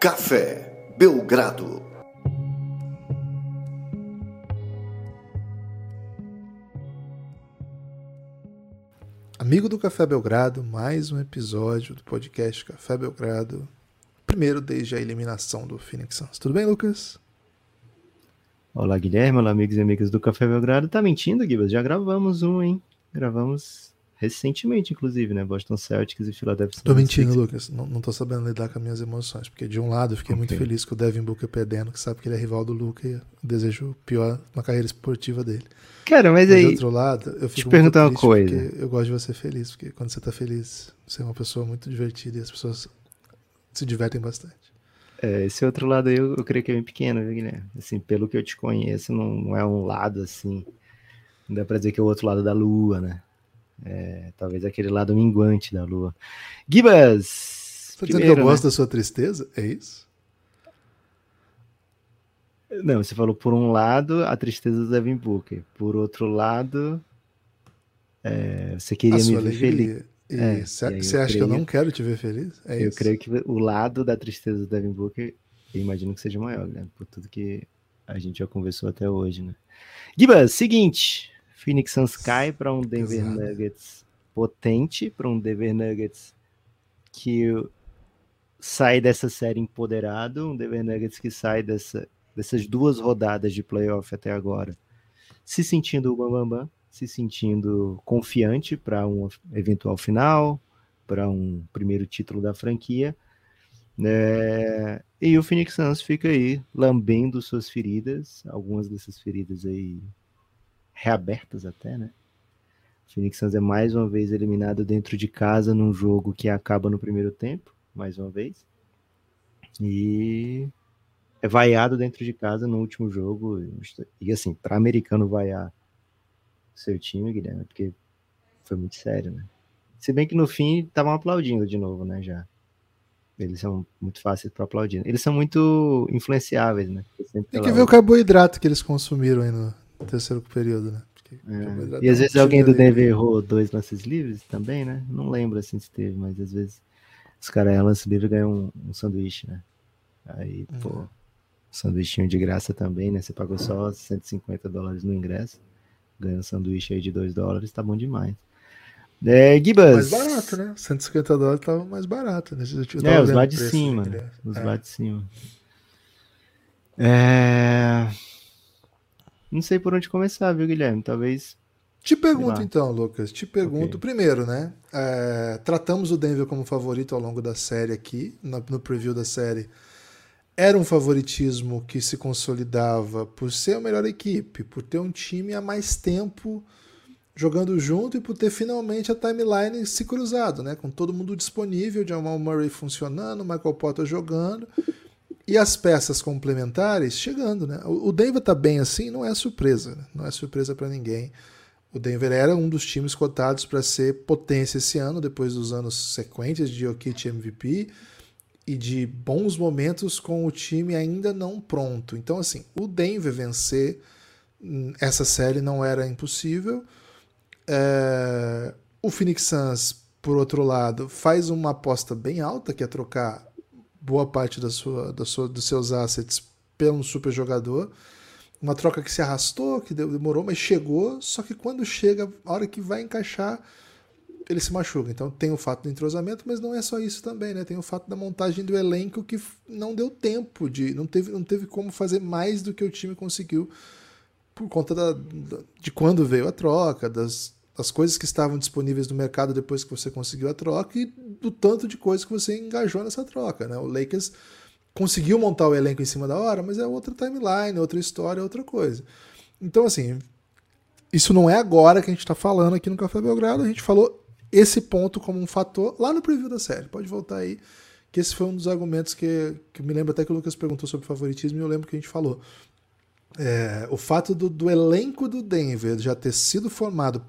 Café Belgrado. Amigo do Café Belgrado, mais um episódio do podcast Café Belgrado. Primeiro desde a eliminação do Phoenix Suns. Tudo bem, Lucas? Olá, Guilherme. Olá, amigos e amigas do Café Belgrado. Tá mentindo, Gibas? Já gravamos um, hein? Gravamos recentemente, inclusive, né? Boston Celtics e Philadelphia Tô mentindo, Lucas. Não, não tô sabendo lidar com as minhas emoções. Porque, de um lado, eu fiquei okay. muito feliz com o Devin Booker perdendo, que sabe que ele é rival do Luca e desejo o pior na carreira esportiva dele. Cara, mas, mas aí. Do outro lado, eu fico te perguntar uma coisa. Eu gosto de você feliz, porque quando você tá feliz, você é uma pessoa muito divertida e as pessoas se divertem bastante. É, esse outro lado aí eu, eu creio que é bem pequeno, viu, Guilherme? Assim, pelo que eu te conheço, não, não é um lado assim. Não dá pra dizer que é o outro lado da lua, né? É, talvez aquele lado minguante da lua. Gibas! Você tá dizendo que eu gosto né? da sua tristeza? É isso? Não, você falou por um lado a tristeza do Devin Booker, por outro lado é, você queria me ver alegria. feliz. É, você acha creio, que eu não quero te ver feliz? É eu isso. creio que o lado da tristeza do Devin Booker, eu imagino que seja maior, né? Por tudo que a gente já conversou até hoje, né? Gibas, seguinte, Phoenix Suns cai para um Denver Exato. Nuggets potente, para um Denver Nuggets que sai dessa série empoderado, um Denver Nuggets que sai dessa, dessas duas rodadas de playoff até agora, se sentindo o bambambam, bam, bam, se sentindo confiante para um eventual final, para um primeiro título da franquia. É, e o Phoenix Suns fica aí lambendo suas feridas, algumas dessas feridas aí reabertas até, né? O Phoenix Suns é mais uma vez eliminado dentro de casa num jogo que acaba no primeiro tempo, mais uma vez. E é vaiado dentro de casa no último jogo. E assim, para americano vaiar seu time, Guilherme, porque foi muito sério, né? Se bem que no fim estavam aplaudindo de novo, né? Já. Eles são muito fáceis para aplaudir. Eles são muito influenciáveis, né? Tem que ver o carboidrato que eles consumiram aí no, no terceiro período, né? É. E às vezes alguém do Denver errou dois lances livres também, né? Não lembro assim se teve, mas às vezes os caras erram lance livre e ganham um, um, sanduíche, né? Aí, uhum. pô, sanduichinho de graça também, né? Você pagou só 150 dólares no ingresso, ganha um sanduíche aí de 2 dólares, tá bom demais. É, Gibas. Mais barato, né? 150 dólares tava mais barato. Né? É, os lá de cima. Os é. lá de cima. É... Não sei por onde começar, viu, Guilherme? Talvez. Te pergunto então, Lucas. Te pergunto okay. primeiro, né? É, tratamos o Denver como favorito ao longo da série aqui, no, preview da série. Era um favoritismo que se consolidava por ser a melhor equipe, por ter um time há mais tempo jogando junto e por ter finalmente a timeline se cruzado, né? Com todo mundo disponível, Jamal Murray funcionando, Michael Potter jogando e as peças complementares chegando, né? O Denver tá bem assim, não é surpresa, né? não é surpresa para ninguém. O Denver era um dos times cotados para ser potência esse ano, depois dos anos sequentes de Jokic MVP e de bons momentos com o time ainda não pronto. Então, assim, o Denver vencer hum, essa série não era impossível. É... O Phoenix Suns, por outro lado, faz uma aposta bem alta, que é trocar boa parte da sua, da sua, dos seus assets pelo super jogador. Uma troca que se arrastou, que demorou, mas chegou. Só que quando chega, a hora que vai encaixar, ele se machuca. Então tem o fato do entrosamento, mas não é só isso também, né? Tem o fato da montagem do elenco que não deu tempo de. Não teve, não teve como fazer mais do que o time conseguiu por conta da, de quando veio a troca, das, das coisas que estavam disponíveis no mercado depois que você conseguiu a troca e do tanto de coisas que você engajou nessa troca. Né? O Lakers conseguiu montar o elenco em cima da hora, mas é outra timeline, outra história, outra coisa. Então, assim, isso não é agora que a gente está falando aqui no Café Belgrado, a gente falou esse ponto como um fator lá no preview da série. Pode voltar aí, que esse foi um dos argumentos que, que me lembro até que o Lucas perguntou sobre favoritismo e eu lembro que a gente falou. É, o fato do, do elenco do Denver já ter sido formado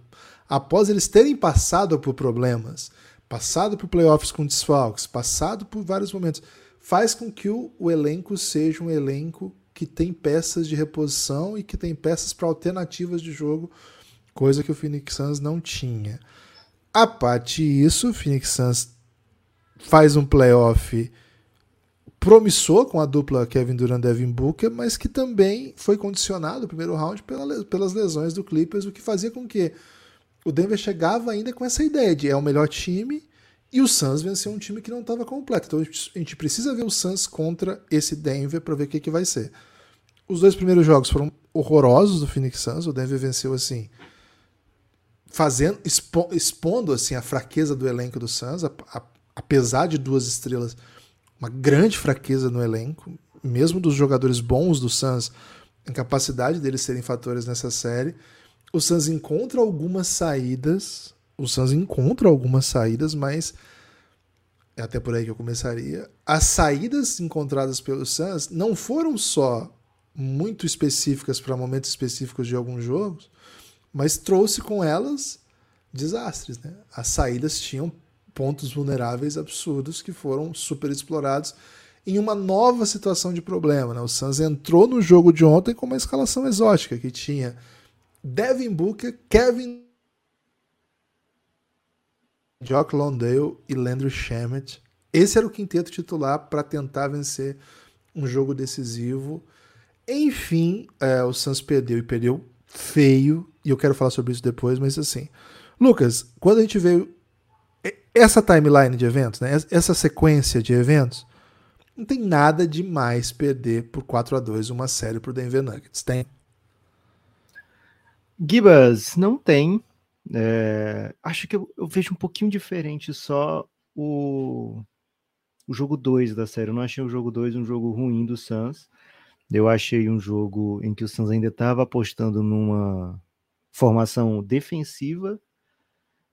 após eles terem passado por problemas, passado por playoffs com desfalques, passado por vários momentos, faz com que o, o elenco seja um elenco que tem peças de reposição e que tem peças para alternativas de jogo, coisa que o Phoenix Suns não tinha. A parte disso, o Phoenix Suns faz um playoff promissor com a dupla Kevin Durant e Devin Booker, mas que também foi condicionado no primeiro round pela, pelas lesões do Clippers, o que fazia com que o Denver chegava ainda com essa ideia de é o melhor time e o Suns venceu um time que não estava completo. Então a gente precisa ver o Suns contra esse Denver para ver o que, que vai ser. Os dois primeiros jogos foram horrorosos do Phoenix Suns. O Denver venceu assim, fazendo, expo, expondo assim a fraqueza do elenco do Suns, a, a, apesar de duas estrelas uma grande fraqueza no elenco, mesmo dos jogadores bons do Suns, incapacidade deles serem fatores nessa série. O Suns encontra algumas saídas, o Suns encontra algumas saídas, mas é até por aí que eu começaria. As saídas encontradas pelo Suns não foram só muito específicas para momentos específicos de alguns jogos, mas trouxe com elas desastres. Né? As saídas tinham pontos vulneráveis absurdos que foram super explorados em uma nova situação de problema. Né? O Suns entrou no jogo de ontem com uma escalação exótica que tinha Devin Booker, Kevin Jock Londale e Landry Shamet. Esse era o quinteto titular para tentar vencer um jogo decisivo. Enfim, é, o Suns perdeu e perdeu feio, e eu quero falar sobre isso depois, mas assim, Lucas, quando a gente veio essa timeline de eventos, né, essa sequência de eventos, não tem nada de mais perder por 4 a 2 uma série para o Denver Nuggets. Tem? Gibas, não tem. É, acho que eu, eu, vejo um pouquinho diferente só o, o jogo 2 da série. Eu não achei o jogo 2 um jogo ruim do Suns. Eu achei um jogo em que o Suns ainda estava apostando numa formação defensiva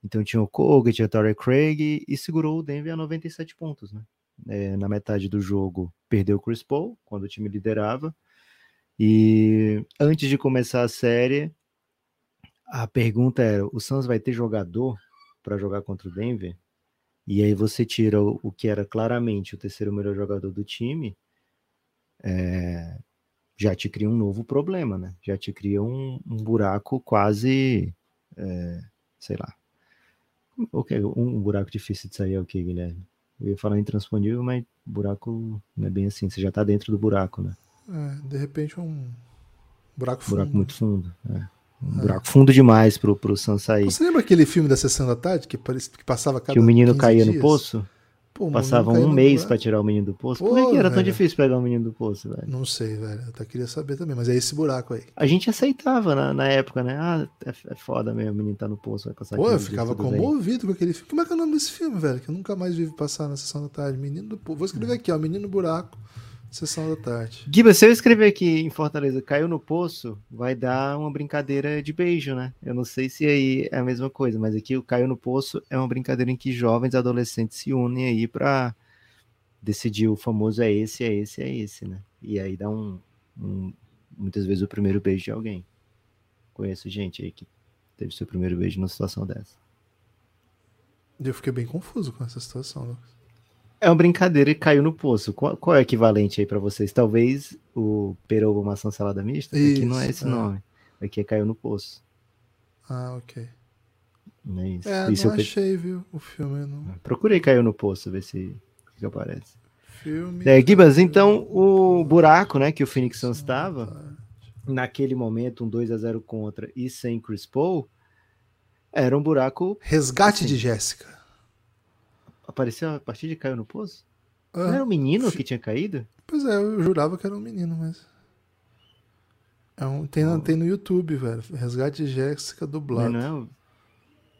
então tinha o Koga, tinha o Torrey Craig e segurou o Denver a 97 pontos, né? É, na metade do jogo perdeu o Chris Paul, quando o time liderava. E antes de começar a série, a pergunta era: o Suns vai ter jogador para jogar contra o Denver? E aí você tira o, o, que era claramente o terceiro melhor jogador do time, é, já te cria um novo problema, né? Já te cria um, um buraco quase, é, sei lá, Okay, um buraco difícil de sair é o que, Guilherme? Eu ia falar intransponível, mas buraco não é bem assim. Você já tá dentro do buraco, né? É, de repente um buraco fundo. Buraco muito fundo. É. Um é. buraco fundo demais pro, pro Sam sair. Você lembra aquele filme da Sessão da Tarde que, parecia, que passava cada Que o menino caía dias? no poço? Pô, Passavam um mês para tirar o menino do poço. Pô, Por que, era velho. tão difícil pegar o menino do poço, velho? Não sei, velho. Eu até queria saber também, mas é esse buraco aí. A gente aceitava na, na época, né? Ah, é, é foda mesmo, o menino tá no poço, vai passar Pô, eu ficava comovido com aquele filme. Como é que é o nome desse filme, velho? Que eu nunca mais vi passar na sessão da tarde. Menino do poço. Vou escrever aqui, ó. Menino Buraco. Sessão da tarde. Giba, se eu escrever aqui em Fortaleza, caiu no poço, vai dar uma brincadeira de beijo, né? Eu não sei se aí é a mesma coisa, mas aqui o caiu no poço é uma brincadeira em que jovens adolescentes se unem aí pra decidir o famoso é esse, é esse, é esse, né? E aí dá um, um muitas vezes o primeiro beijo de alguém. Conheço gente aí que teve seu primeiro beijo numa situação dessa. Eu fiquei bem confuso com essa situação, Lucas. É uma brincadeira e caiu no poço. Qual, qual é o equivalente aí para vocês? Talvez o peroba maçã salada mista? Isso, aqui não é esse é. nome. Aqui é caiu no poço. Ah, ok. Não é isso. É, isso não eu achei, viu, o filme. Não... Procurei caiu no poço, ver se que aparece. Filme. É, Gibas, então o buraco, né, que o Phoenix Suns estava naquele momento, um 2 a 0 contra e sem Chris Paul, era um buraco. Resgate assim, de Jéssica. Apareceu a partir de caiu no poço? Ah, não era um menino que tinha caído? Pois é, eu jurava que era um menino, mas. É um, tem, oh. tem no YouTube, velho. Resgate de Jéssica dublado. Não, não é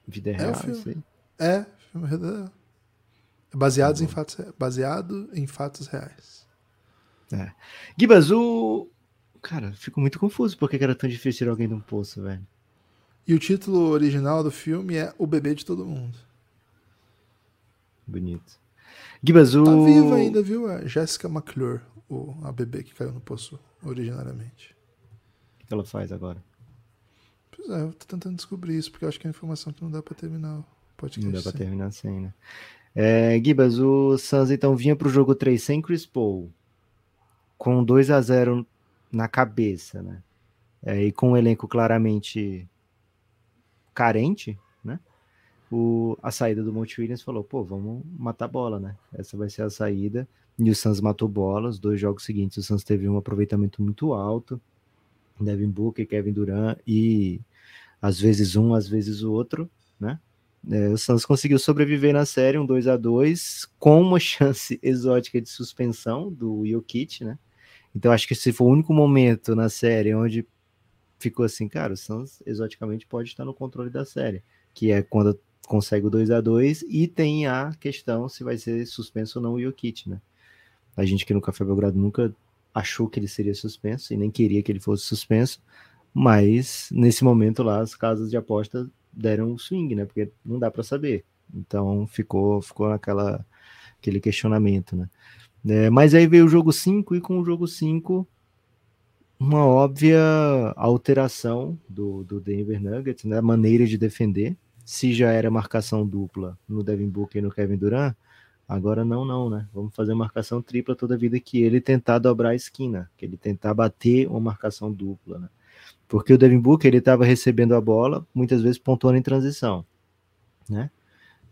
vida real, é o filme. É, filme real. Baseados em fatos, baseado em fatos reais. É. Gibas, o. Cara, fico muito confuso porque era tão difícil tirar alguém de um poço, velho. E o título original do filme é O Bebê de Todo Mundo. Bonito. Gibas, o. Tá viva ainda, viu? A Jessica McClure, o, a bebê que caiu no poço originariamente. O que ela faz agora? Pois é, eu tô tentando descobrir isso, porque eu acho que é informação que não dá pra terminar o podcast. Não dá pra terminar assim, né? É, Gibas, o Suns então vinha para o jogo 3 sem Chris Paul, com 2 a 0 na cabeça, né? É, e com um elenco claramente carente? O, a saída do Monte Williams falou, pô, vamos matar bola, né? Essa vai ser a saída. E o Suns matou bola. Os dois jogos seguintes, o Suns teve um aproveitamento muito alto. Devin Booker, Kevin Durant e às vezes um, às vezes o outro, né? É, o Suns conseguiu sobreviver na série, um 2 a 2 com uma chance exótica de suspensão do Jokic, né? Então acho que esse foi o único momento na série onde ficou assim, cara, o Suns exoticamente pode estar no controle da série, que é quando consegue o 2 a 2 e tem a questão se vai ser suspenso ou não o Jokic, né? A gente que no Café Belgrado nunca achou que ele seria suspenso e nem queria que ele fosse suspenso, mas nesse momento lá as casas de aposta deram um swing, né? Porque não dá para saber. Então ficou ficou naquela aquele questionamento, né? É, mas aí veio o jogo 5 e com o jogo 5 uma óbvia alteração do, do Denver Nuggets, né? Maneira de defender. Se já era marcação dupla no Devin Booker e no Kevin Durant, agora não, não, né? Vamos fazer marcação tripla toda vida que ele tentar dobrar a esquina, que ele tentar bater uma marcação dupla, né? Porque o Devin Booker ele estava recebendo a bola, muitas vezes pontuando em transição, né?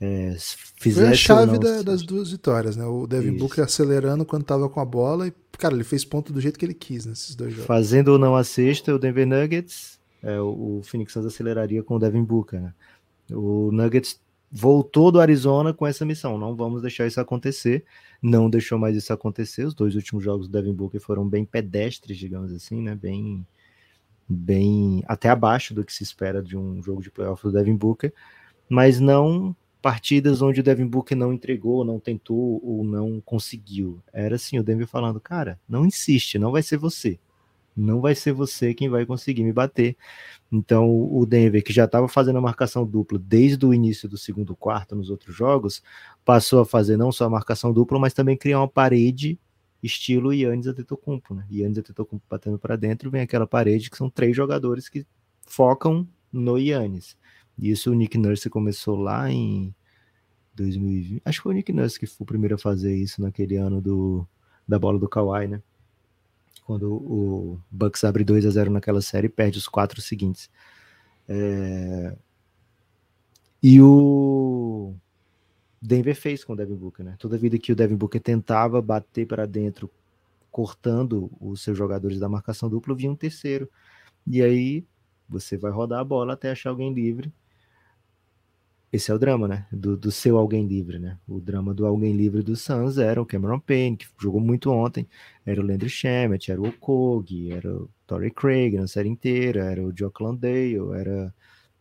É, Foi a chave não, da, das duas vitórias, né? O Devin Isso. Booker acelerando quando estava com a bola e, cara, ele fez ponto do jeito que ele quis nesses dois jogos. Fazendo ou não a sexta, o Denver Nuggets, é, o, o Phoenix Suns aceleraria com o Devin Booker, né? O Nuggets voltou do Arizona com essa missão. Não vamos deixar isso acontecer. Não deixou mais isso acontecer. Os dois últimos jogos do Devin Booker foram bem pedestres, digamos assim, né? Bem bem até abaixo do que se espera de um jogo de playoff do Devin Booker, mas não partidas onde o Devin Booker não entregou, não tentou ou não conseguiu. Era assim, o Denver falando, cara, não insiste, não vai ser você. Não vai ser você quem vai conseguir me bater. Então, o Denver, que já estava fazendo a marcação dupla desde o início do segundo quarto nos outros jogos, passou a fazer não só a marcação dupla, mas também criar uma parede estilo Yannis Antetokounmpo, né? Yannis Antetokounmpo batendo para dentro, vem aquela parede que são três jogadores que focam no Yannis. Isso o Nick Nurse começou lá em 2020. Acho que foi o Nick Nurse que foi o primeiro a fazer isso naquele ano do, da bola do Kawhi, né? Quando o Bucks abre 2 a 0 naquela série e perde os quatro seguintes. É... E o Denver fez com o Devin Booker, né? Toda vida que o Devin Booker tentava bater para dentro, cortando os seus jogadores da marcação dupla, vinha um terceiro. E aí você vai rodar a bola até achar alguém livre. Esse é o drama, né? Do, do seu alguém livre, né? O drama do alguém livre do Suns era o Cameron Payne, que jogou muito ontem, era o Landry Shamet, era o Okog, era o Torrey Craig na série inteira, era o Jock Landale, era,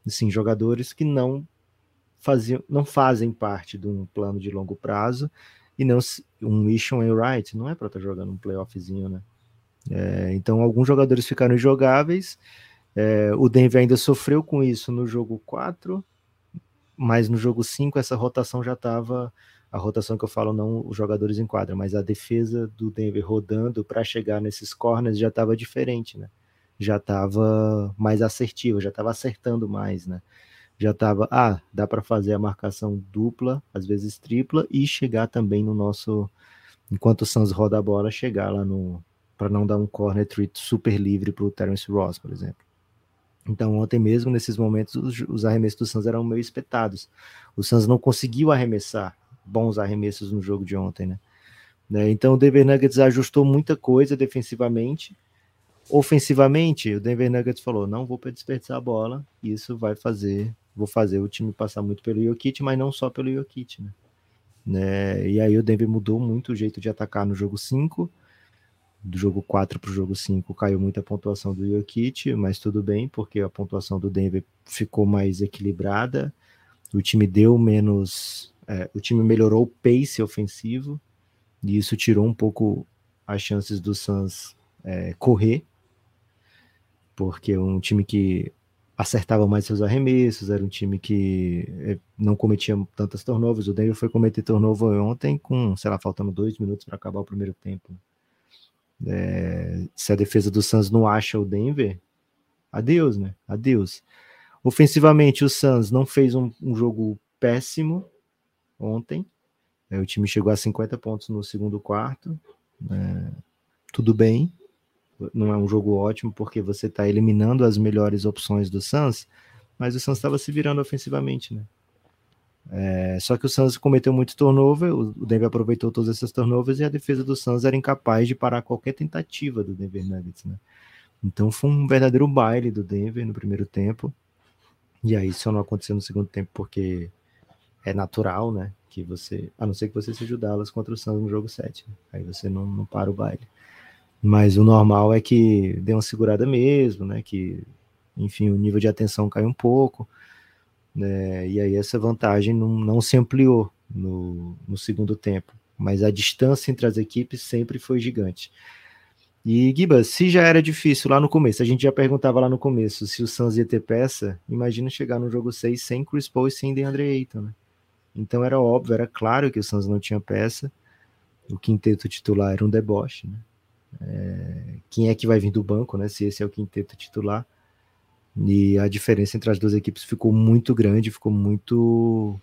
assim, jogadores que não faziam, não fazem parte de um plano de longo prazo e não um Ishon Wright não é para estar tá jogando um playoffzinho, né? É, então alguns jogadores ficaram injogáveis. É, o Denver ainda sofreu com isso no jogo 4, mas no jogo 5 essa rotação já estava. A rotação que eu falo, não os jogadores em quadra, mas a defesa do Denver rodando para chegar nesses corners já estava diferente, né? Já estava mais assertiva, já estava acertando mais, né? já estava, ah, dá para fazer a marcação dupla, às vezes tripla, e chegar também no nosso, enquanto o Suns roda a bola, chegar lá no, para não dar um corner treat super livre para o Terence Ross, por exemplo. Então, ontem mesmo, nesses momentos, os, os arremessos do Suns eram meio espetados. O Suns não conseguiu arremessar bons arremessos no jogo de ontem, né? né? Então, o Denver Nuggets ajustou muita coisa defensivamente, ofensivamente, o Denver Nuggets falou: não vou desperdiçar a bola, isso vai fazer vou fazer o time passar muito pelo Jokic, mas não só pelo Jokic, né? né? E aí o Denver mudou muito o jeito de atacar no jogo 5. Do jogo 4 para o jogo 5 caiu muita pontuação do Jokic, mas tudo bem, porque a pontuação do Denver ficou mais equilibrada. O time deu menos. É, o time melhorou o pace ofensivo, e isso tirou um pouco as chances do Suns é, correr, porque um time que acertava mais seus arremessos, era um time que eh, não cometia tantas turnovers. O Denver foi cometer turnover ontem com, sei lá, faltando dois minutos para acabar o primeiro tempo. É, se a defesa do Suns não acha o Denver, adeus, né? Adeus. Ofensivamente, o Suns não fez um, um jogo péssimo ontem. É, o time chegou a 50 pontos no segundo quarto. É, tudo bem não é um jogo ótimo porque você está eliminando as melhores opções do Suns, mas o Suns estava se virando ofensivamente, né? É, só que o Suns cometeu muito turnover, o Denver aproveitou todas essas turnovers e a defesa do Suns era incapaz de parar qualquer tentativa do Denver Nuggets, né? Então foi um verdadeiro baile do Denver no primeiro tempo. E aí só não aconteceu no segundo tempo porque é natural, né? Que você, a não ser que você seja o Dallas contra o Suns no jogo 7. Né? Aí você não, não para o baile. Mas o normal é que deu uma segurada mesmo, né? Que, enfim, o nível de atenção caiu um pouco. Né? E aí essa vantagem não, não se ampliou no, no segundo tempo. Mas a distância entre as equipes sempre foi gigante. E Gibas, se já era difícil lá no começo, a gente já perguntava lá no começo se o Suns ia ter peça, imagina chegar no jogo 6 sem Chris Paul e sem DeAndre Ayton, né? Então era óbvio, era claro que o Suns não tinha peça. O quinteto titular era um deboche, né? É, quem é que vai vir do banco, né? Se esse é o quinteto titular. E a diferença entre as duas equipes ficou muito grande, ficou muito.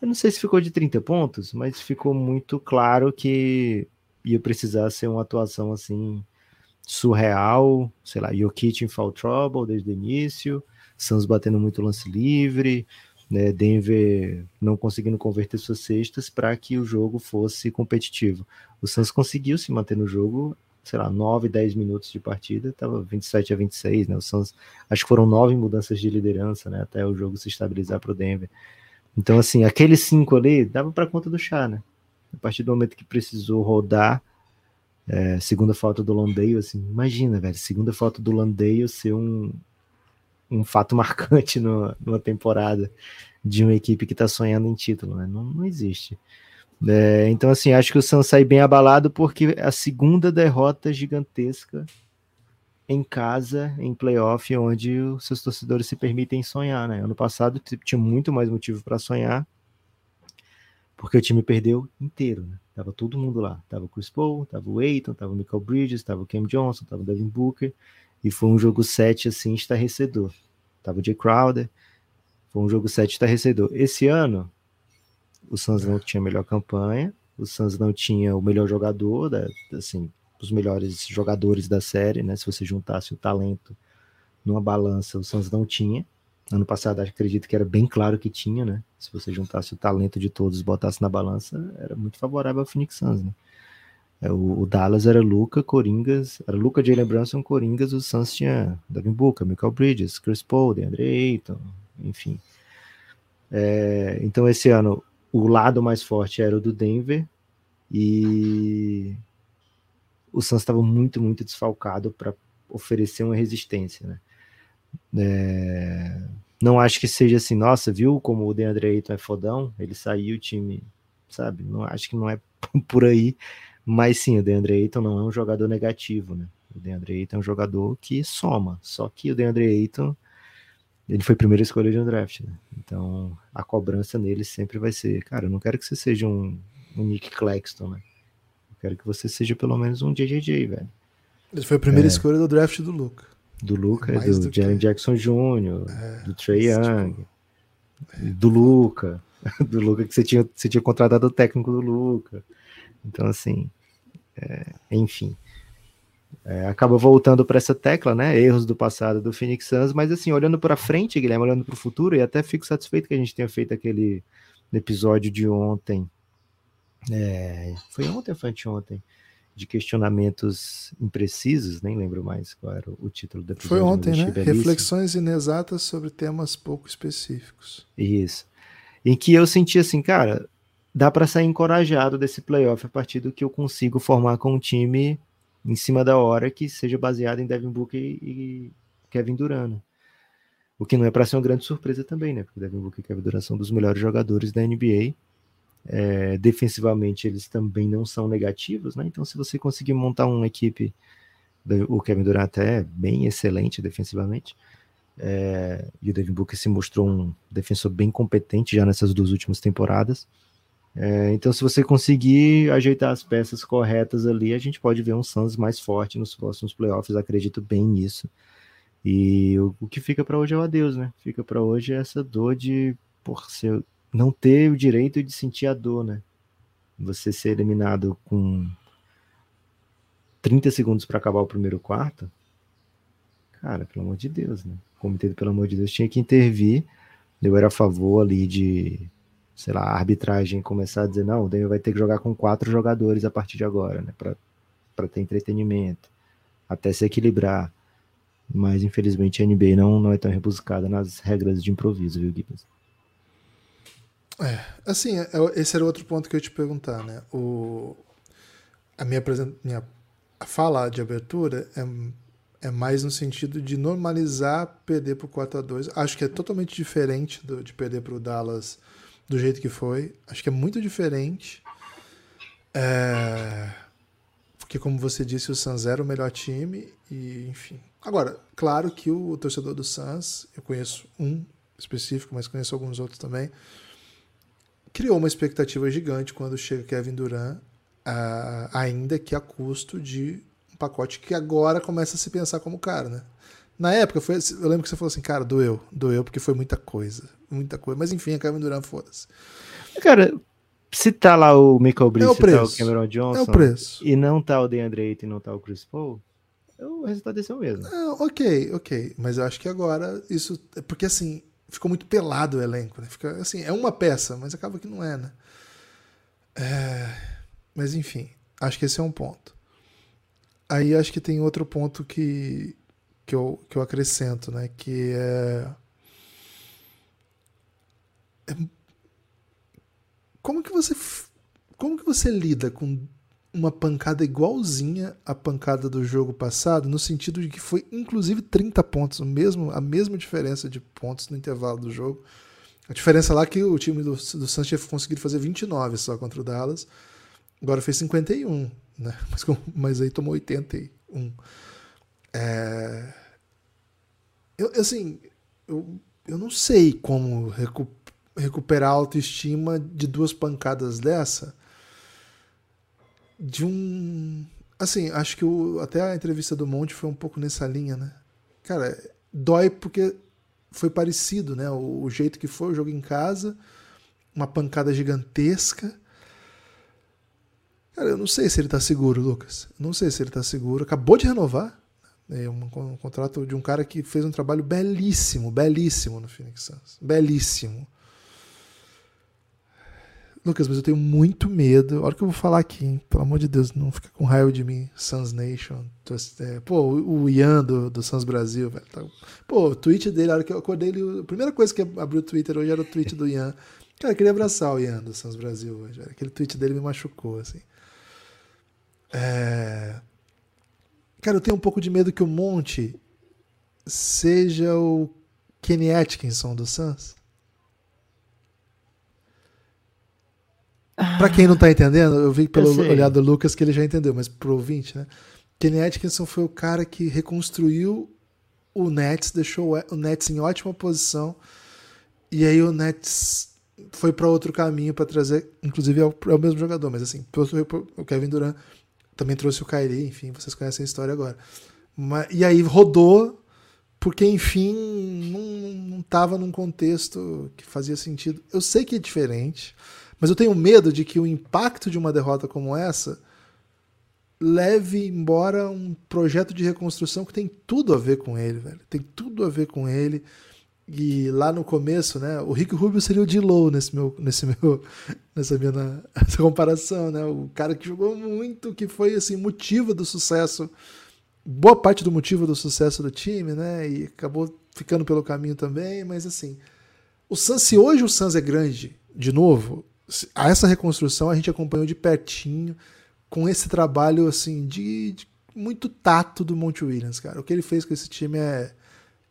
Eu não sei se ficou de 30 pontos, mas ficou muito claro que ia precisar ser uma atuação assim surreal, sei lá, Jokic em foul trouble desde o início, Suns batendo muito lance livre, né, Denver não conseguindo converter suas cestas para que o jogo fosse competitivo. O Suns conseguiu se manter no jogo, sei lá, 9, 10 minutos de partida, estava 27 a 26, né? O Suns, acho que foram nove mudanças de liderança, né, até o jogo se estabilizar para o Denver. Então, assim, aqueles cinco ali dava para conta do chá, né? A partir do momento que precisou rodar, é, segunda falta do Landale, assim, imagina, velho, segunda falta do Landale ser um, um fato marcante no, numa temporada de uma equipe que está sonhando em título, né? Não, não existe. É, então, assim, acho que o Suns sai bem abalado porque a segunda derrota gigantesca em casa, em playoff, onde os seus torcedores se permitem sonhar, né? Ano passado tinha muito mais motivo para sonhar, porque o time perdeu inteiro, né? Tava todo mundo lá. Tava o Chris Paul, tava o Aiton, tava o Michael Bridges, tava o Cam Johnson, tava o Devin Booker, e foi um jogo 7 assim estarrecedor. Tava o Jay Crowder, foi um jogo 7 estarrecedor. Esse ano, o Suns não tinha a melhor campanha, o Suns não tinha o melhor jogador, da, assim, os melhores jogadores da série, né? Se você juntasse o talento numa balança, o Suns não tinha. Ano passado, acredito que era bem claro que tinha, né? Se você juntasse o talento de todos botasse na balança, era muito favorável ao Phoenix Suns, né? É, o, o, Dallas era Luca, Coringas, era Luca, Jalen Brunson, Coringas, o Suns tinha Devin Booker, Michael Bridges, Chris Paul, DeAndre Ayton, enfim. É, então esse ano o lado mais forte era o do Denver e o Suns estava muito, muito desfalcado para oferecer uma resistência, né? É, não acho que seja assim, nossa, viu como o DeAndre Ayton é fodão, ele saiu o time, sabe? Não acho que não é por aí, mas sim, o DeAndre Ayton não é um jogador negativo, né? O DeAndre Ayton é um jogador que soma. Só que o DeAndre Ayton, ele foi primeira escolha de um draft, né? Então, a cobrança nele sempre vai ser, cara, eu não quero que você seja um, um Nick Claxton, né? Eu quero que você seja pelo menos um JJJ, velho. Ele foi a primeira é, escolha do draft do Luca. Do Luca, do, do Jaren que... Jackson Jr., é, do Trey Young, tipo... do Luca, do Luca que você tinha, você tinha contratado o técnico do Luca. Então, assim, é, enfim. É, acaba voltando para essa tecla, né? Erros do passado do Phoenix Suns, mas assim, olhando para frente, Guilherme, olhando para o futuro, e até fico satisfeito que a gente tenha feito aquele episódio de ontem. É, foi ontem foi anteontem? De questionamentos imprecisos, nem lembro mais qual era o título do episódio. Foi ontem, né? Reflexões inexatas sobre temas pouco específicos. Isso. Em que eu senti assim, cara, dá para sair encorajado desse playoff a partir do que eu consigo formar com um time em cima da hora que seja baseado em Devin Booker e Kevin Durant. O que não é para ser uma grande surpresa também, né? Porque Devin Booker e Kevin Durant são dos melhores jogadores da NBA. É, defensivamente eles também não são negativos, né? Então se você conseguir montar uma equipe, o Kevin Durant até é bem excelente defensivamente, é, e o Devin Booker se mostrou um defensor bem competente já nessas duas últimas temporadas. É, então, se você conseguir ajeitar as peças corretas ali, a gente pode ver um Suns mais forte nos próximos playoffs. Acredito bem nisso. E o, o que fica para hoje é o adeus, né? Fica para hoje é essa dor de por ser, não ter o direito de sentir a dor, né? Você ser eliminado com 30 segundos para acabar o primeiro quarto. Cara, pelo amor de Deus, né? O comitê, pelo amor de Deus, tinha que intervir eu era a favor ali de, sei lá, a arbitragem começar a dizer, não, o Denver vai ter que jogar com quatro jogadores a partir de agora, né? Para ter entretenimento, até se equilibrar. Mas infelizmente a NBA não, não é tão rebuscada nas regras de improviso, viu, Gibbs? É, assim, é, esse era outro ponto que eu ia te perguntar, né? O, a minha, minha fala de abertura é, é mais no sentido de normalizar perder por 4 a 2 Acho que é totalmente diferente do, de perder para o Dallas do jeito que foi. Acho que é muito diferente. É, porque, como você disse, o Suns era o melhor time e, enfim. Agora, claro que o, torcedor do Suns, eu conheço um específico, mas conheço alguns outros também, criou uma expectativa gigante quando chega Kevin Durant, uh, ainda que a custo de um pacote que agora começa a se pensar como cara, né? Na época, foi, eu lembro que você falou assim, cara, doeu, doeu porque foi muita coisa, muita coisa. Mas enfim, a Kevin Durant, foda-se. Cara, se tá lá o Michael Bridges, é o, preço. tá o Cameron Johnson, é o preço. e não tá o DeAndre Ayton e não tá o Chris Paul, o resultado desse é o mesmo. ok, ok. Mas eu acho que agora isso. Porque assim, ficou muito pelado o elenco, né? Fica, assim, é uma peça, mas acaba que não é, né? É, mas enfim, acho que esse é um ponto. Aí acho que tem outro ponto que, que, eu, que eu acrescento, né? Que é, é como que você como que você lida com uma pancada igualzinha à pancada do jogo passado, no sentido de que foi inclusive 30 pontos, o mesmo, a mesma diferença de pontos no intervalo do jogo. A diferença lá é que o time do, do Santos tinha conseguido fazer 29 só contra o Dallas, agora fez 51, né? mas, mas aí tomou 81. É... Eu, assim, eu, eu não sei como recu recuperar a autoestima de duas pancadas dessa de um. Assim, acho que o, até a entrevista do Monte foi um pouco nessa linha, né? Cara, dói porque foi parecido, né? O, o jeito que foi o jogo em casa, uma pancada gigantesca. Cara, eu não sei se ele tá seguro, Lucas. Não sei se ele tá seguro. Acabou de renovar. É um, um, contrato de um cara que fez um trabalho belíssimo, belíssimo no Phoenix Suns. Belíssimo. Lucas, mas eu tenho muito medo. Olha o que eu vou falar aqui, hein? Pelo amor de Deus, não fica com raiva de mim. Suns Nation. É, pô, o Ian do, do Suns Brasil, velho. Tá, pô, o tweet dele, a hora que eu acordei, ele, a primeira coisa que abriu o Twitter hoje era o tweet do Ian. Cara, eu queria abraçar o Ian do Suns Brasil hoje. Velho. Aquele tweet dele me machucou, assim. É... Cara, eu tenho um pouco de medo que o Monte seja o Kenny Atkinson do Para quem não tá entendendo, eu vi pelo eu olhar do Lucas que ele já entendeu, mas pro ouvinte, né? Kenny Atkinson foi o cara que reconstruiu o Nets, deixou o Nets em ótima posição. E aí o Nets foi para outro caminho para trazer, inclusive é o, é o, mesmo jogador, mas assim, o Kevin Durant também trouxe o Kyrie, enfim, vocês conhecem a história agora. Mas, e aí rodou porque enfim não estava num contexto que fazia sentido. Eu sei que é diferente. Mas eu tenho medo de que o impacto de uma derrota como essa leve embora um projeto de reconstrução que tem tudo a ver com ele, velho. Tem tudo a ver com ele. E lá no começo, né, o Rick Rubio seria o D-Low nesse meu, nesse meu, nessa minha comparação, né? O cara que jogou muito, que foi assim motivo do sucesso, boa parte do motivo do sucesso do time, né? E acabou ficando pelo caminho também, mas assim, o Suns, se hoje o Suns é grande, de novo, essa reconstrução a gente acompanhou de pertinho com esse trabalho assim de, de, muito tato do Monte Williams, cara. O que ele fez com esse time é,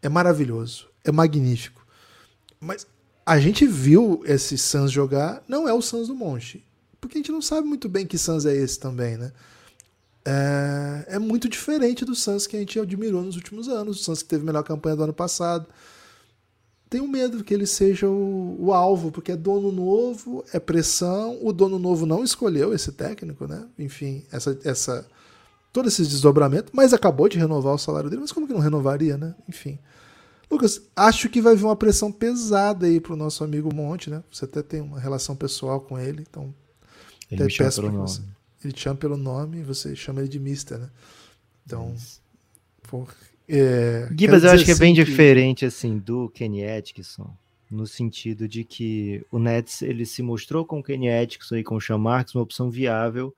é maravilhoso, é magnífico. Mas a gente viu esse Suns jogar, não é o Suns do Monte, porque a gente não sabe muito bem que Suns é esse também, né? É, é muito diferente do Suns que a gente admirou nos últimos anos, o Suns que teve a melhor campanha do ano passado tenho medo que ele seja o, o, alvo, porque é dono novo, é pressão. O dono novo não escolheu esse técnico, né? Enfim, essa, essa todo esse desdobramento, mas acabou de renovar o salário dele. Mas como que não renovaria, né? Enfim. Lucas, acho que vai vir uma pressão pesada aí pro nosso amigo Monte, né? Você até tem uma relação pessoal com ele, então. Ele me chama pelo nome. Você, ele te chama pelo nome e você chama ele de Mister, né? Então, por, é, Gibas eu acho que é bem assim que... diferente assim do Kenny Atkinson, no sentido de que o Nets ele se mostrou com o Kenny Atkinson e com o Sean Marks uma opção viável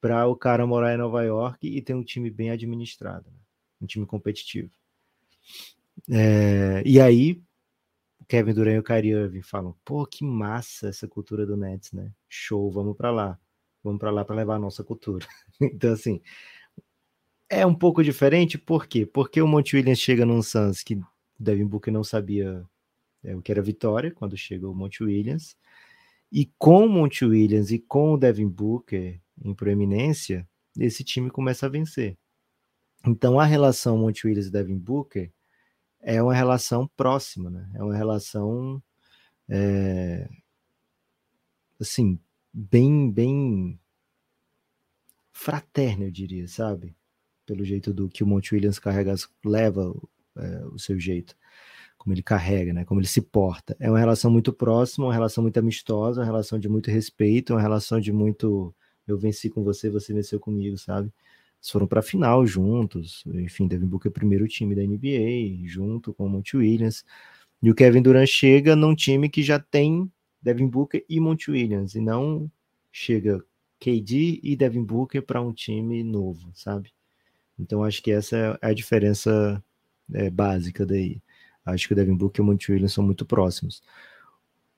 para o cara morar em Nova York e ter um time bem administrado, né? um time competitivo. É, e aí, Kevin Durant e o Kyrie Irving falam: pô, que massa essa cultura do Nets, né? Show, vamos para lá. Vamos para lá para levar a nossa cultura. então, assim, é um pouco diferente, por quê? Porque o Monte Williams chega num Suns que Devin Booker não sabia é, o que era vitória quando chega o Monte Williams. E com o Monte Williams e com o Devin Booker em proeminência, esse time começa a vencer. Então a relação Monte Williams e Devin Booker é uma relação próxima, né? É uma relação é, assim bem bem fraterna, eu diria, sabe? Pelo jeito do que o Monte Williams carrega, leva é, o seu jeito como ele carrega, né? Como ele se porta. É uma relação muito próxima, uma relação muito amistosa, uma relação de muito respeito, uma relação de muito eu venci com você, você venceu comigo, sabe? Eles foram para a final juntos, enfim, Devin Booker é o primeiro time da NBA, junto com o Monte Williams. E o Kevin Durant chega num time que já tem Devin Booker e Monte Williams, e não chega KD e Devin Booker para um time novo, sabe? Então acho que essa é a diferença é, básica daí. Acho que o Devin Booker e o Monte Williams são muito próximos.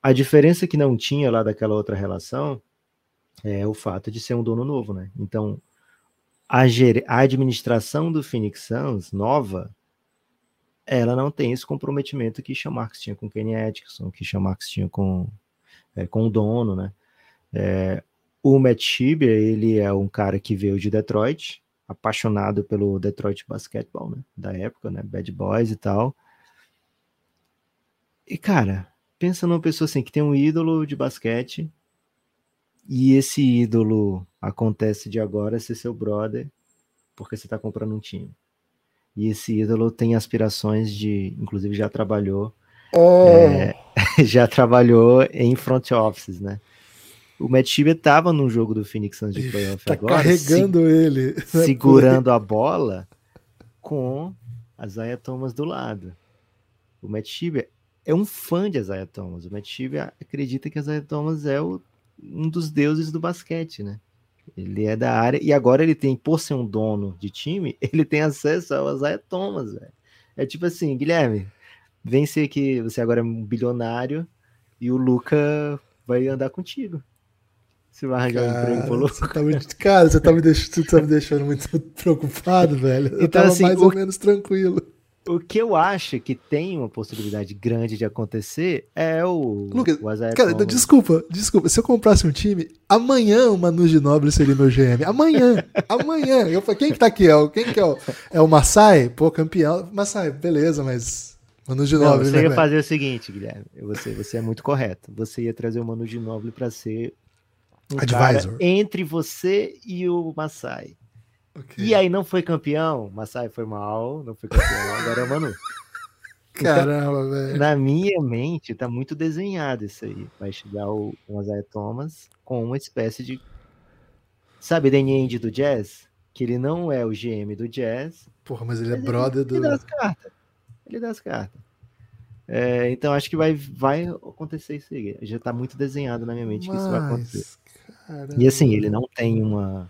A diferença que não tinha lá daquela outra relação é o fato de ser um dono novo, né? Então, a, a administração do Phoenix Suns, nova, ela não tem esse comprometimento que Marks tinha com Kenny Atkinson, que Marks tinha com, é, com o dono, né? É, o Matt Shibia, ele é um cara que veio de Detroit, apaixonado pelo Detroit Basketball, né? Da época, né? Bad Boys e tal. E, cara, pensa numa pessoa assim que tem um ídolo de basquete e esse ídolo acontece de agora ser seu brother porque você está comprando um time. E esse ídolo tem aspirações de, inclusive já trabalhou, oh. é, já trabalhou em front offices, né? O Matt Shibia estava num jogo do Phoenix Suns de playoff tá agora, carregando se, ele, segurando a bola com a Zaya Thomas do lado. O Matt Shibia é um fã de Isaiah Thomas. O Matt Shibia acredita que Isaiah Thomas é o, um dos deuses do basquete, né? Ele é da área e agora ele tem, por ser um dono de time, ele tem acesso ao Isaiah Thomas. É tipo assim, Guilherme, vem ser que você agora é um bilionário e o Luca vai andar contigo. Você vai arranjar cara, um emprego pro Luca. Você tá me, cara, você tá, me deixando, tá me deixando muito preocupado, velho. Eu então, tava assim, mais o... ou menos tranquilo. O que eu acho que tem uma possibilidade grande de acontecer é o. Lucas, o cara, Thomas. desculpa, desculpa. Se eu comprasse um time, amanhã o Manu Ginóbili seria meu GM. Amanhã, amanhã. Eu falei, quem que tá aqui? É o, quem que é o, é o Massai? Pô, campeão. Massai, beleza, mas. Manu Ginóbili. Não, você né, ia fazer o seguinte, Guilherme. Você, você é muito correto. Você ia trazer o Manu Ginóbili para ser um Advisor. entre você e o Massai. Okay. E aí não foi campeão, Masai foi mal, não foi campeão, agora é o Manu. Caramba, então, velho. Na minha mente tá muito desenhado isso aí. Vai chegar o, o Isaiah Thomas com uma espécie de. Sabe, Danny Ainge do Jazz? Que ele não é o GM do Jazz. Porra, mas ele é brother ele, do. Ele dá as cartas. Ele dá as cartas. É, então acho que vai, vai acontecer isso aí. Já tá muito desenhado na minha mente mas, que isso vai acontecer. Caramba. E assim, ele não tem uma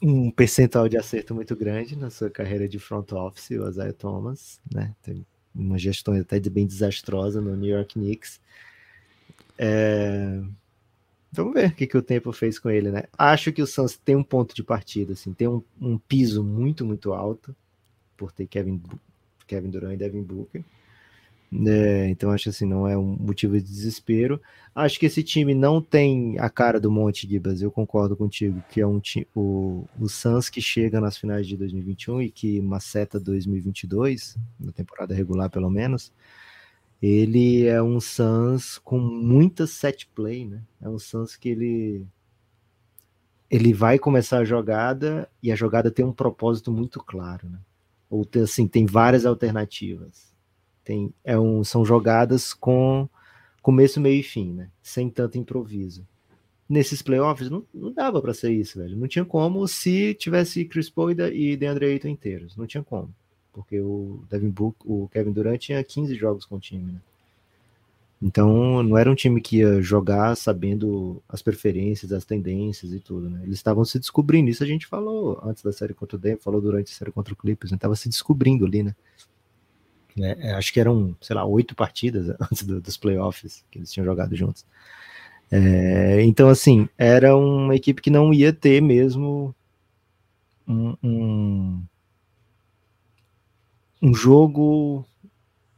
um percentual de acerto muito grande na sua carreira de front office, o Isaiah Thomas, né? Tem uma gestão até bem desastrosa no New York Knicks. É... Vamos ver o que, que o tempo fez com ele, né? Acho que o Suns tem um ponto de partida, assim, tem um, um piso muito, muito alto por ter Kevin, Kevin Durant e Devin Booker. É, então acho assim, não é um motivo de desespero. Acho que esse time não tem a cara do Monte Gibas, eu concordo contigo, que é um o, o Suns que chega nas finais de 2021 e que maceta 2022, na temporada regular pelo menos, ele é um Suns com muita set play, né? É um Suns que ele ele vai começar a jogada e a jogada tem um propósito muito claro, né? Ou tem, assim, tem várias alternativas. Tem, é um, são jogadas com começo, meio e fim, né? Sem tanto improviso. Nesses playoffs não, não dava para ser isso, velho. Não tinha como se tivesse Chris Paul e DeAndre Ayton inteiros. Não tinha como. Porque o Devin Book, o Kevin Durant tinha 15 jogos com o time, né? Então, não era um time que ia jogar sabendo as preferências, as tendências e tudo, né? Eles estavam se descobrindo. Isso a gente falou antes da série contra o Denver, falou durante a série contra o Clippers, né? Tava se descobrindo ali, né? É, acho que eram, sei lá, oito partidas antes do, dos playoffs que eles tinham jogado juntos. É, então, assim, era uma equipe que não ia ter mesmo um, um, um jogo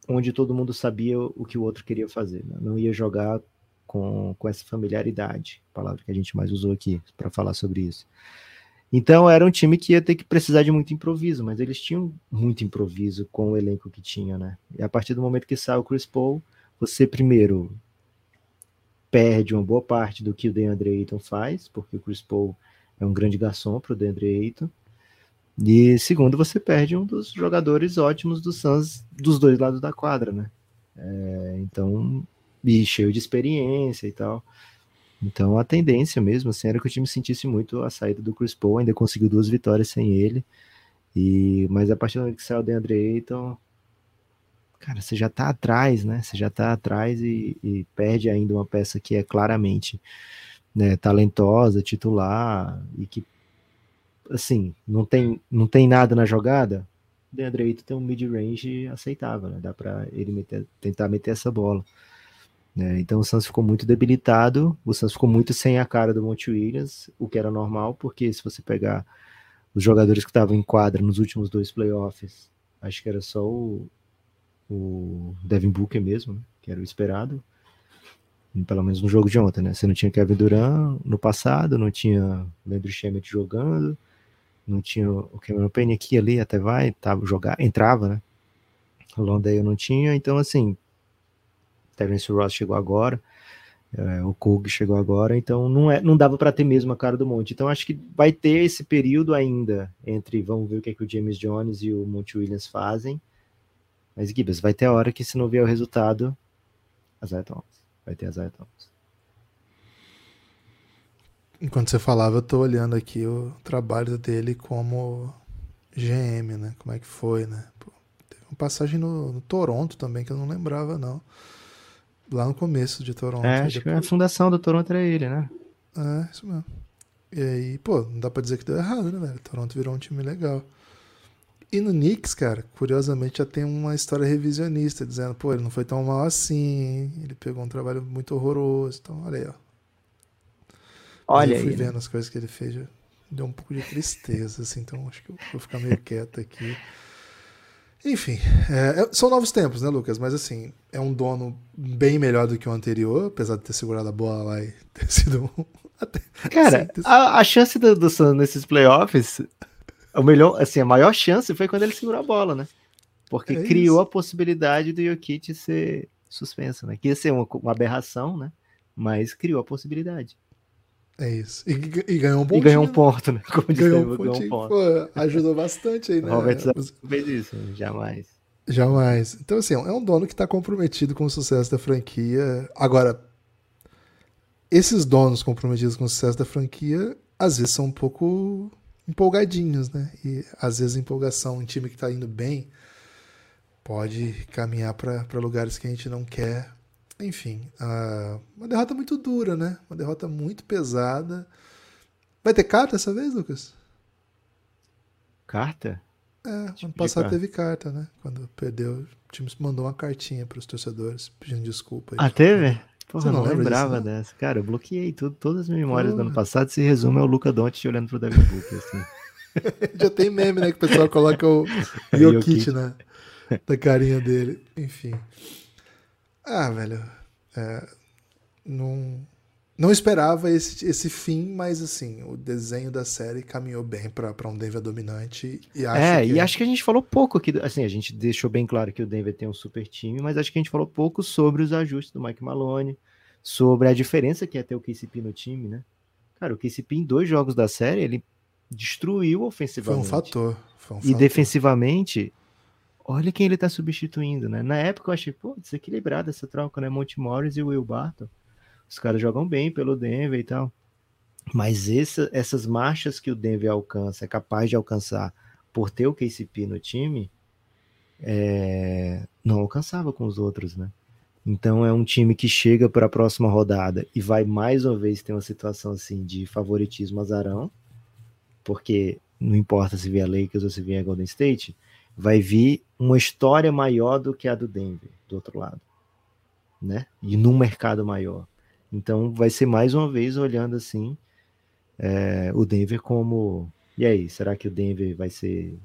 onde todo mundo sabia o que o outro queria fazer. Né? Não ia jogar com, com essa familiaridade, palavra que a gente mais usou aqui para falar sobre isso. Então era um time que ia ter que precisar de muito improviso, mas eles tinham muito improviso com o elenco que tinha, né? E a partir do momento que sai o Chris Paul, você primeiro perde uma boa parte do que o DeAndre Ayton faz, porque o Chris Paul é um grande garçom para o DeAndre Ayton. E segundo, você perde um dos jogadores ótimos do Suns dos dois lados da quadra, né? É, então, e cheio de experiência e tal. Então a tendência mesmo assim, era que o time sentisse muito a saída do Chris Paul, ainda conseguiu duas vitórias sem ele. E mas a partir do momento que saiu o DeAndre Ayton, cara, você já tá atrás, né? Você já tá atrás e, e perde ainda uma peça que é claramente né, talentosa, titular e que assim, não tem, não tem nada na jogada, DeAndre Ayton tem um mid-range aceitável, né? Dá para ele meter, tentar meter essa bola. Né? Então o Suns ficou muito debilitado, o Suns ficou muito sem a cara do Monte Williams, o que era normal, porque se você pegar os jogadores que estavam em quadra nos últimos dois playoffs, acho que era só o, o Devin Booker mesmo, né? que era o esperado, pelo menos no jogo de ontem, né? Você não tinha Kevin Durant no passado, não tinha Leandro Shemet jogando, não tinha o Cameron Payne aqui ali, até vai, tava jogar, entrava, né? O Londale não tinha, então assim, Terence Ross chegou agora, é, o Kug chegou agora, então não, é, não dava para ter mesmo a cara do Monte. Então acho que vai ter esse período ainda entre vamos ver o que, é que o James Jones e o Monte Williams fazem. Mas Gibbs, vai ter a hora que se não vier o resultado, Isaiah Thomas. Vai ter Isaiah Thomas. Enquanto você falava, eu tô olhando aqui o trabalho dele como GM, né? Como é que foi, né? Teve uma passagem no, no, Toronto também que eu não lembrava, não. Lá no começo de Toronto. É, acho depois... que a fundação do Toronto era ele, né? É, isso mesmo. E aí, pô, não dá pra dizer que deu errado, né, velho? Toronto virou um time legal. E no Knicks, cara, curiosamente já tem uma história revisionista, dizendo, pô, ele não foi tão mal assim, ele pegou um trabalho muito horroroso. Então, olha aí, ó. Olha eu fui aí, vendo né? as coisas que ele fez, deu um pouco de tristeza, assim, então acho que eu vou ficar meio quieto aqui. Enfim, é, é, são novos tempos, né, Lucas? Mas assim, é um dono bem melhor do que o anterior, apesar de ter segurado a bola lá e ter sido um. Até, Cara, assim, a, a, chance do, do Suns nesses playoffs, o melhor, assim, a maior chance foi quando ele segurou a bola, né? Porque é criou isso. a possibilidade do Jokic ser suspenso, né? Que ia ser uma, uma aberração, né? Mas criou a possibilidade. É isso. E, e ganhou um ponto. E ganhou um ponto, né? Como ganhou um, ganhou um ponto. Pô, ajudou bastante aí, né? Robert fez isso, jamais. Jamais. Então, assim, é um dono que está comprometido com o sucesso da franquia. Agora, esses donos comprometidos com o sucesso da franquia, às vezes são um pouco empolgadinhos, né? E às vezes a empolgação, um time que está indo bem, pode caminhar para lugares que a gente não quer enfim, uh, uma derrota muito dura, né? Uma derrota muito pesada. Vai ter carta dessa vez, Lucas? Carta? É, tipo ano passado carta. teve carta, né? Quando perdeu, o time mandou uma cartinha para os torcedores pedindo desculpa. Ah, teve? Porra, Você não, não lembrava disso, dessa. Cara, eu bloqueei tudo, todas as memórias Porra. do ano passado. Se resume ao Luca Doncic olhando pro Devin Booker, assim. Já tem meme, né? Que o pessoal coloca o Jokic na, na carinha dele. Enfim. Ah, velho. É, não, não esperava esse, esse fim, mas assim, o desenho da série caminhou bem para um Denver dominante. E acho é, que... e acho que a gente falou pouco aqui. Assim, a gente deixou bem claro que o Denver tem um super time, mas acho que a gente falou pouco sobre os ajustes do Mike Malone, sobre a diferença que é ter o KCP no time, né? Cara, o KCP em dois jogos da série, ele destruiu ofensivamente. Foi um fator. Foi um e fator. defensivamente, olha quem ele tá substituindo, né? Na época eu achei, pô, desequilibrada essa troca, né? Monte Morris e Will Barton. Os caras jogam bem pelo Denver e tal. Mas essa, essas marchas que o Denver alcança, é capaz de alcançar por ter o KCP no time, é, não alcançava com os outros, né? Então é um time que chega para a próxima rodada e vai mais uma vez ter uma situação assim de favoritismo azarão, porque não importa se vier Lakers ou se vier Golden State, vai vir uma história maior do que a do Denver, do outro lado, né? E num mercado maior. Então vai ser mais uma vez olhando assim é, o Denver como e aí, será que o Denver vai ser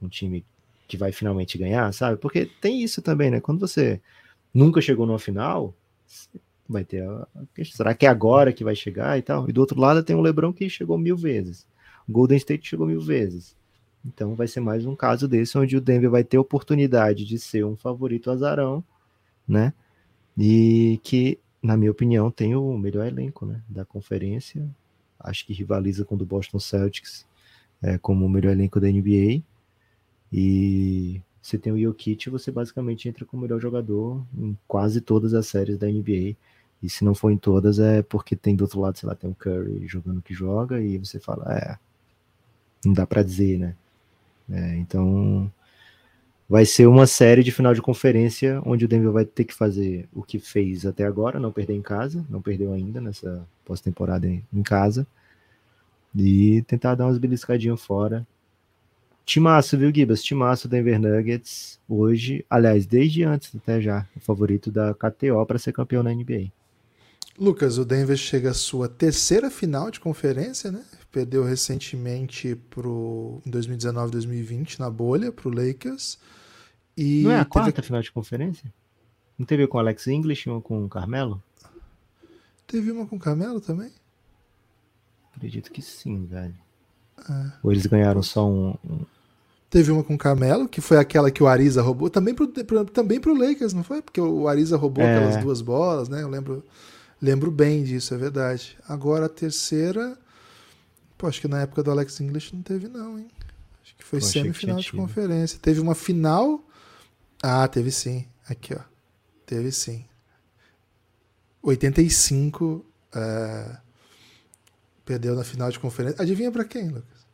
um time que vai finalmente ganhar, sabe? Porque tem isso também, né? Quando você nunca chegou numa final, vai ter a... será que é agora que vai chegar e tal? E do outro lado tem o LeBron que chegou mil vezes. O Golden State chegou mil vezes. Então vai ser mais um caso desse onde o Denver vai ter oportunidade de ser um favorito azarão, né? E que, na minha opinião, tem o melhor elenco, né? Da conferência. Acho que rivaliza com o do Boston Celtics é, como o melhor elenco da NBA. E você tem o Jokic, você basicamente entra como melhor jogador em quase todas as séries da NBA. E se não for em todas, é porque tem do outro lado, sei lá, tem o Curry jogando que joga, e você fala, é, não dá para dizer, né? É, então, vai ser uma série de final de conferência onde o Denver vai ter que fazer o que fez até agora, não perder em casa, não perdeu ainda nessa pós-temporada em casa, e tentar dar umas beliscadinhas fora. Timaço, viu, Gibas? Timaço Denver Nuggets hoje, aliás, desde antes até já, o favorito da KTO para ser campeão na NBA. Lucas, o Denver chega à sua terceira final de conferência, né? Perdeu recentemente pro em 2019, 2020 na bolha pro Lakers. E Não é a teve... quarta final de conferência? Não teve com o Alex English ou com o Carmelo? Teve uma com o Carmelo também? Acredito que sim, velho. É. Ou eles ganharam só um, um, Teve uma com o Carmelo, que foi aquela que o Ariza roubou, também pro, pro, também pro Lakers, não foi? Porque o Ariza roubou é. aquelas duas bolas, né? Eu lembro, lembro bem disso, é verdade. Agora a terceira, pô, acho que na época do Alex English não teve não, hein? Acho que foi semifinal de conferência. Teve uma final... Ah, teve sim. Aqui, ó. Teve sim. 85... Uh, Perdeu na final de conferência. Adivinha para quem, Lucas?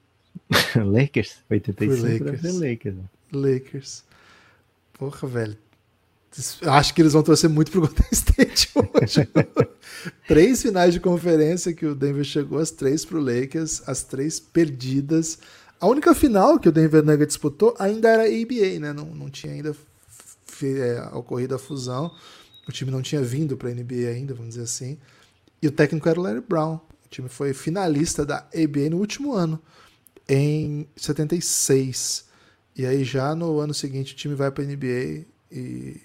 Lakers? 85 Lakers. Lakers. Né? Lakers. Porra, velho. Acho que eles vão torcer muito pro Golden State hoje. três finais de conferência que o Denver chegou, as três pro Lakers, as três perdidas. A única final que o Denver Nuggets disputou ainda era ABA, né? Não, não tinha ainda é, ocorrido a fusão. O time não tinha vindo para a NBA ainda, vamos dizer assim. E o técnico era o Larry Brown. O time foi finalista da ABA no último ano, em 76. E aí já no ano seguinte o time vai para a NBA e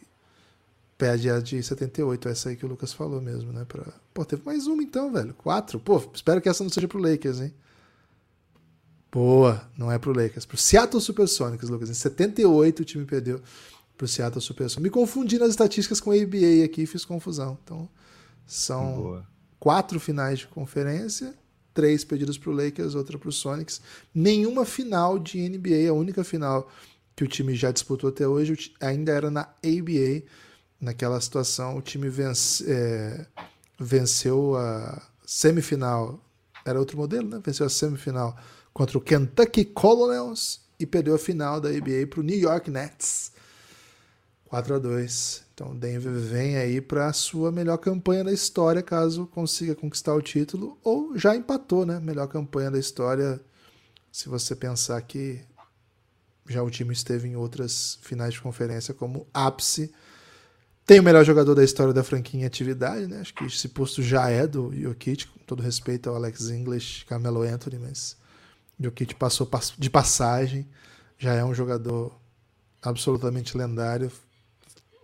perde a de 78, essa aí que o Lucas falou mesmo, né? Pra... Pô, teve mais uma então, velho. Quatro. Pô, espero que essa não seja pro Lakers, hein? Boa, não é pro Lakers, pro Seattle Supersonics, Lucas. Em 78 o time perdeu pro Seattle Supersonics. Me confundi nas estatísticas com a ABA aqui, fiz confusão. Então, são Boa quatro finais de conferência, três pedidos para o Lakers, outra para o Sonics. Nenhuma final de NBA, a única final que o time já disputou até hoje ainda era na ABA. Naquela situação, o time vence, é, venceu a semifinal. Era outro modelo, né? Venceu a semifinal contra o Kentucky Colonels e perdeu a final da ABA para o New York Nets. 4 a 2 então, Denver vem aí para a sua melhor campanha da história, caso consiga conquistar o título, ou já empatou, né? Melhor campanha da história, se você pensar que já o time esteve em outras finais de conferência como ápice. Tem o melhor jogador da história da franquia em atividade, né? Acho que esse posto já é do Jokic, com todo respeito ao Alex English, Carmelo Anthony, mas Jokic passou de passagem, já é um jogador absolutamente lendário,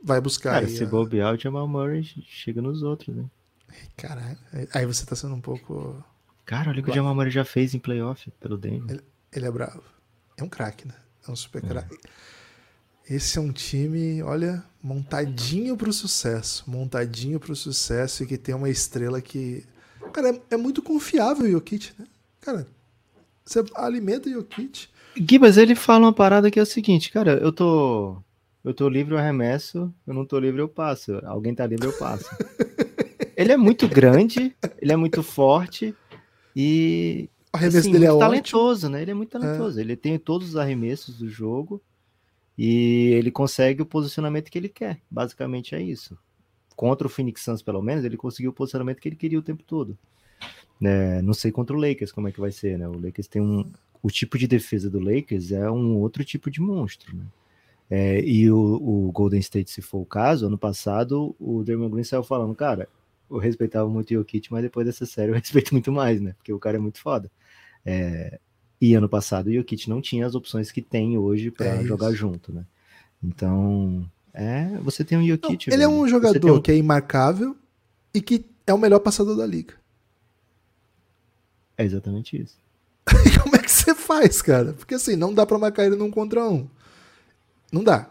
vai buscar. Cara, aí, se a... bobear, o Jamal Murray chega nos outros, né? Caralho, aí você tá sendo um pouco. Cara, olha o que o Jamal Murray já fez em playoff pelo Denver. Ele, ele é bravo. É um craque, né? É um super é. craque. Esse é um time, olha, montadinho pro sucesso. Montadinho pro sucesso e que tem uma estrela que. Cara, é, é muito confiável o Jokic, né? Cara, você alimenta o Jokic. Gibas, ele fala uma parada que é o seguinte, cara, eu tô eu tô livre, eu arremesso. Eu não tô livre, eu passo. Alguém tá livre, eu passo. ele é muito grande, ele é muito forte e. O arremesso assim, dele é talentoso, ótimo. né? Ele é muito talentoso. É. Ele tem todos os arremessos do jogo e ele consegue o posicionamento que ele quer. Basicamente é isso. contra o Phoenix Suns, pelo menos, ele conseguiu o posicionamento que ele queria o tempo todo. É, não sei contra o Lakers como é que vai ser, né? O Lakers tem um. O tipo de defesa do Lakers é um outro tipo de monstro, né? É, e o, o, Golden State, se for o caso, ano passado, o Draymond Green saiu falando, cara, eu respeitava muito o Jokic, mas depois dessa série eu respeito muito mais, né? Porque o cara é muito foda. É, e ano passado o Jokic não tinha as opções que tem hoje para é jogar junto, né? Então, é, você tem um Jokic. Não, ele é um jogador um... que é imarcável e que é o melhor passador da liga. É exatamente isso. Como é que você faz, cara? Porque assim, não dá para marcar ele num contra um. Não dá.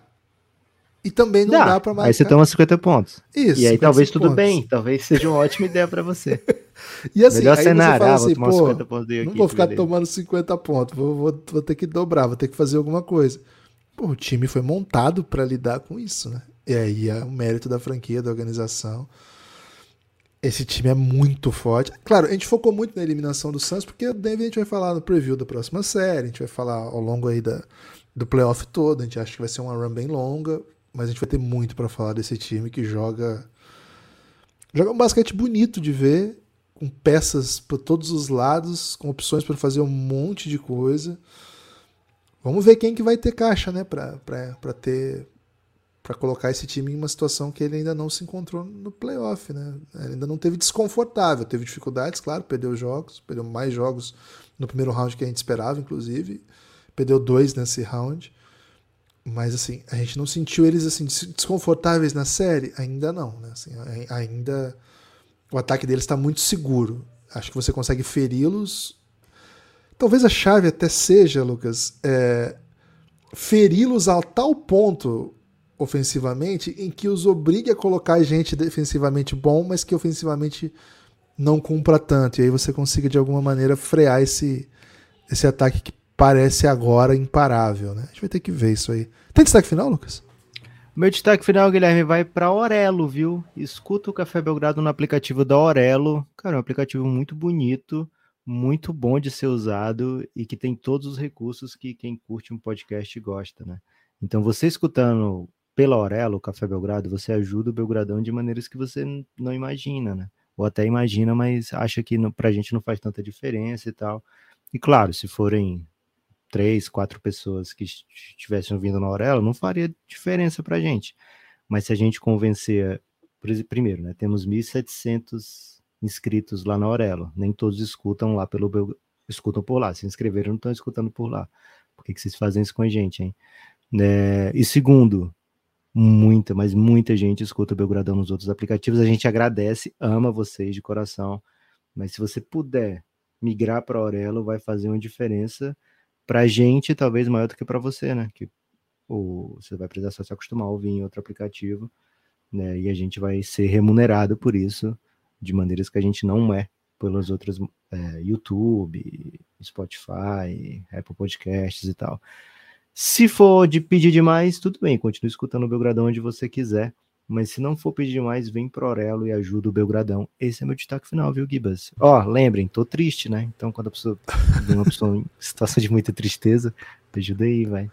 E também não dá, dá para marcar. Aí você toma 50 pontos. Isso. E aí talvez tudo pontos. bem, talvez seja uma ótima ideia para você. e assim, Melhor cenário, ah, assim, vou tomar 50 pontos Não vou ficar tomando 50 pontos, vou, vou, vou ter que dobrar, vou ter que fazer alguma coisa. Pô, o time foi montado para lidar com isso, né? E aí é o mérito da franquia, da organização. Esse time é muito forte. Claro, a gente focou muito na eliminação do Santos, porque a gente vai falar no preview da próxima série, a gente vai falar ao longo aí da, do playoff todo, a gente acha que vai ser uma run bem longa, mas a gente vai ter muito para falar desse time que joga joga um basquete bonito de ver, com peças por todos os lados, com opções para fazer um monte de coisa. Vamos ver quem que vai ter caixa, né, para ter para colocar esse time em uma situação que ele ainda não se encontrou no playoff, né? Ele ainda não teve desconfortável, teve dificuldades, claro, perdeu jogos, perdeu mais jogos no primeiro round que a gente esperava, inclusive, perdeu dois nesse round. Mas assim, a gente não sentiu eles assim desconfortáveis na série? Ainda não, né? Assim, ainda o ataque deles está muito seguro. Acho que você consegue feri-los. Talvez a chave até seja, Lucas, é, feri-los a tal ponto ofensivamente em que os obrigue a colocar gente defensivamente bom, mas que ofensivamente não cumpra tanto. E aí você consiga de alguma maneira frear esse, esse ataque que parece agora imparável, né? A gente vai ter que ver isso aí. Tem destaque final, Lucas? Meu destaque final, Guilherme, vai para Aurelo, viu? Escuta o Café Belgrado no aplicativo da Aurelo. Cara, é um aplicativo muito bonito, muito bom de ser usado e que tem todos os recursos que quem curte um podcast gosta, né? Então, você escutando pela Aurelo, o Café Belgrado, você ajuda o Belgradão de maneiras que você não imagina, né? Ou até imagina, mas acha que não, pra gente não faz tanta diferença e tal. E claro, se forem três, quatro pessoas que estivessem vindo na Aurela, não faria diferença para a gente. Mas se a gente convencer, primeiro, né, temos 1.700 inscritos lá na Aurela, nem todos escutam lá pelo escutam por lá, se inscreveram não estão escutando por lá. Por que, que vocês fazem isso com a gente, hein? É, e segundo, muita, mas muita gente escuta o Belgradão nos outros aplicativos. A gente agradece, ama vocês de coração. Mas se você puder migrar para Aurelo, vai fazer uma diferença para gente talvez maior do que para você, né? Que ou você vai precisar só se acostumar a ouvir em outro aplicativo, né? E a gente vai ser remunerado por isso de maneiras que a gente não é pelos outros é, YouTube, Spotify, Apple Podcasts e tal. Se for de pedir demais, tudo bem, continue escutando o Belgradão onde você quiser. Mas se não for pedir demais, vem pro Aurelo e ajuda o Belgradão. Esse é meu destaque final, viu, Gibas? Ó, lembrem, tô triste, né? Então, quando a pessoa uma pessoa em situação de muita tristeza, ajuda aí, vai.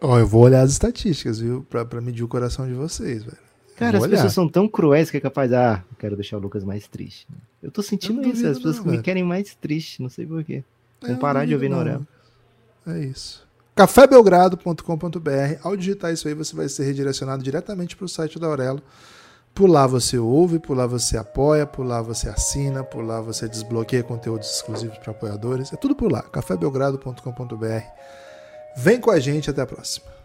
Ó, eu vou olhar as estatísticas, viu? Pra, pra medir o coração de vocês, velho. Cara, as olhar. pessoas são tão cruéis que é capaz, ah, eu quero deixar o Lucas mais triste. Eu tô sentindo eu isso, as pessoas não, me querem mais triste, não sei porquê. Vão parar de ouvir no Aurelo. É isso cafébelgrado.com.br. Ao digitar isso aí, você vai ser redirecionado diretamente para o site da Aurelo. Por lá você ouve, por lá você apoia, por lá você assina, por lá você desbloqueia conteúdos exclusivos para apoiadores. É tudo por lá, cafébelgrado.com.br. Vem com a gente, até a próxima.